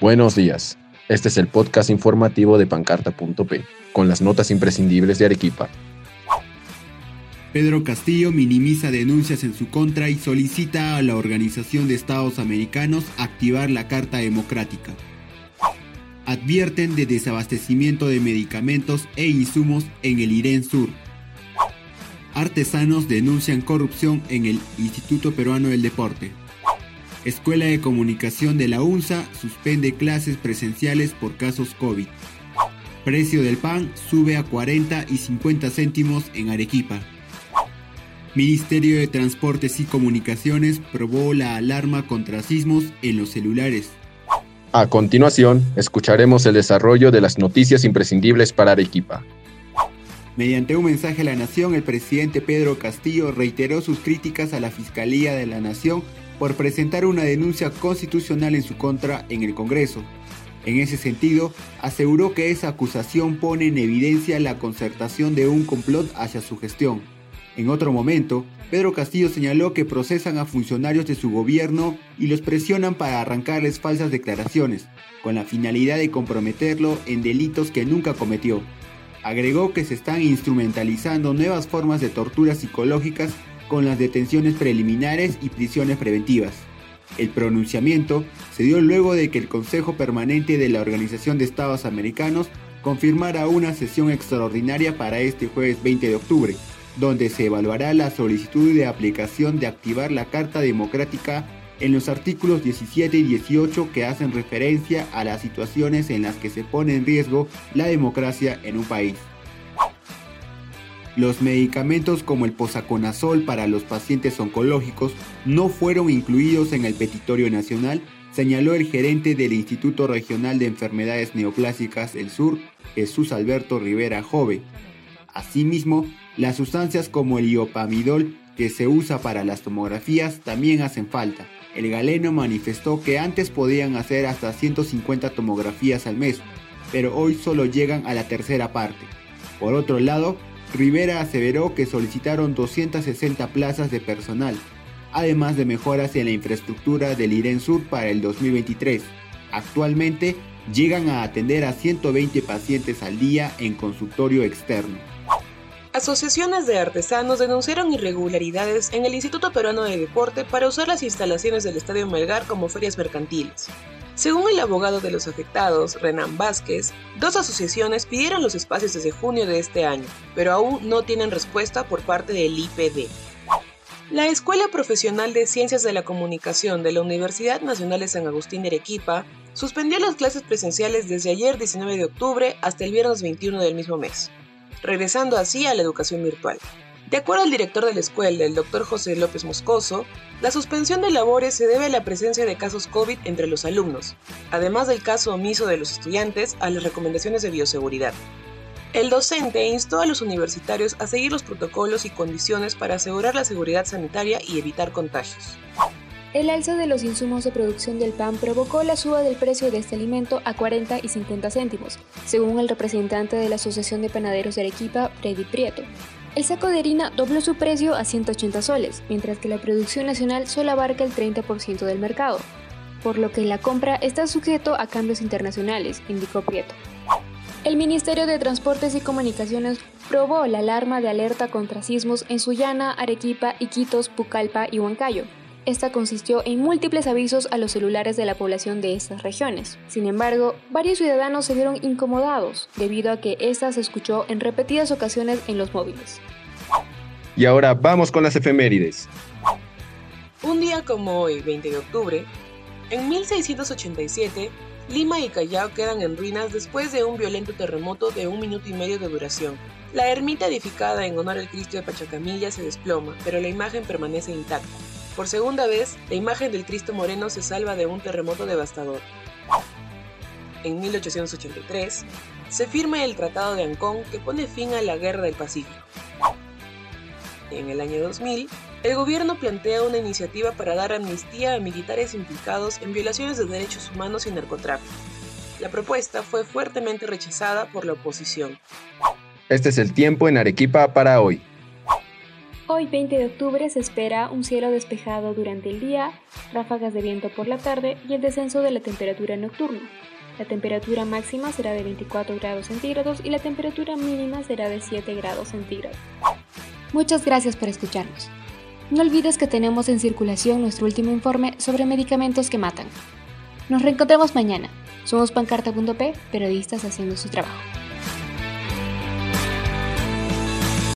Buenos días. Este es el podcast informativo de pancarta.p, con las notas imprescindibles de Arequipa. Pedro Castillo minimiza denuncias en su contra y solicita a la Organización de Estados Americanos activar la Carta Democrática. Advierten de desabastecimiento de medicamentos e insumos en el Irén Sur. Artesanos denuncian corrupción en el Instituto Peruano del Deporte. Escuela de Comunicación de la UNSA suspende clases presenciales por casos COVID. Precio del pan sube a 40 y 50 céntimos en Arequipa. Ministerio de Transportes y Comunicaciones probó la alarma contra sismos en los celulares. A continuación, escucharemos el desarrollo de las noticias imprescindibles para Arequipa. Mediante un mensaje a la Nación, el presidente Pedro Castillo reiteró sus críticas a la Fiscalía de la Nación por presentar una denuncia constitucional en su contra en el Congreso. En ese sentido, aseguró que esa acusación pone en evidencia la concertación de un complot hacia su gestión. En otro momento, Pedro Castillo señaló que procesan a funcionarios de su gobierno y los presionan para arrancarles falsas declaraciones, con la finalidad de comprometerlo en delitos que nunca cometió. Agregó que se están instrumentalizando nuevas formas de torturas psicológicas con las detenciones preliminares y prisiones preventivas. El pronunciamiento se dio luego de que el Consejo Permanente de la Organización de Estados Americanos confirmara una sesión extraordinaria para este jueves 20 de octubre, donde se evaluará la solicitud de aplicación de activar la Carta Democrática en los artículos 17 y 18 que hacen referencia a las situaciones en las que se pone en riesgo la democracia en un país. Los medicamentos como el posaconazol para los pacientes oncológicos no fueron incluidos en el petitorio nacional, señaló el gerente del Instituto Regional de Enfermedades Neoplásicas del Sur, Jesús Alberto Rivera Jove. Asimismo, las sustancias como el iopamidol que se usa para las tomografías también hacen falta. El galeno manifestó que antes podían hacer hasta 150 tomografías al mes, pero hoy solo llegan a la tercera parte. Por otro lado, Rivera aseveró que solicitaron 260 plazas de personal, además de mejoras en la infraestructura del IREN Sur para el 2023. Actualmente llegan a atender a 120 pacientes al día en consultorio externo. Asociaciones de artesanos denunciaron irregularidades en el Instituto Peruano de Deporte para usar las instalaciones del Estadio Melgar como ferias mercantiles. Según el abogado de los afectados, Renan Vázquez, dos asociaciones pidieron los espacios desde junio de este año, pero aún no tienen respuesta por parte del IPD. La Escuela Profesional de Ciencias de la Comunicación de la Universidad Nacional de San Agustín de Arequipa suspendió las clases presenciales desde ayer 19 de octubre hasta el viernes 21 del mismo mes, regresando así a la educación virtual. De acuerdo al director de la escuela, el doctor José López Moscoso, la suspensión de labores se debe a la presencia de casos COVID entre los alumnos, además del caso omiso de los estudiantes a las recomendaciones de bioseguridad. El docente instó a los universitarios a seguir los protocolos y condiciones para asegurar la seguridad sanitaria y evitar contagios. El alza de los insumos de producción del pan provocó la suba del precio de este alimento a 40 y 50 céntimos, según el representante de la Asociación de Panaderos de Arequipa, Freddy Prieto. El saco de harina dobló su precio a 180 soles, mientras que la producción nacional solo abarca el 30% del mercado, por lo que la compra está sujeto a cambios internacionales, indicó Prieto. El Ministerio de Transportes y Comunicaciones probó la alarma de alerta contra sismos en Sullana, Arequipa, Iquitos, Pucallpa y Huancayo. Esta consistió en múltiples avisos a los celulares de la población de estas regiones. Sin embargo, varios ciudadanos se vieron incomodados debido a que esta se escuchó en repetidas ocasiones en los móviles. Y ahora vamos con las efemérides. Un día como hoy, 20 de octubre, en 1687, Lima y Callao quedan en ruinas después de un violento terremoto de un minuto y medio de duración. La ermita edificada en honor al Cristo de Pachacamilla se desploma, pero la imagen permanece intacta. Por segunda vez, la imagen del Cristo Moreno se salva de un terremoto devastador. En 1883, se firma el Tratado de Ancón que pone fin a la Guerra del Pacífico. En el año 2000, el gobierno plantea una iniciativa para dar amnistía a militares implicados en violaciones de derechos humanos y narcotráfico. La propuesta fue fuertemente rechazada por la oposición. Este es el tiempo en Arequipa para hoy. Hoy 20 de octubre se espera un cielo despejado durante el día, ráfagas de viento por la tarde y el descenso de la temperatura nocturna. La temperatura máxima será de 24 grados centígrados y la temperatura mínima será de 7 grados centígrados. Muchas gracias por escucharnos. No olvides que tenemos en circulación nuestro último informe sobre medicamentos que matan. Nos reencontramos mañana. Somos pancarta.p, periodistas haciendo su trabajo.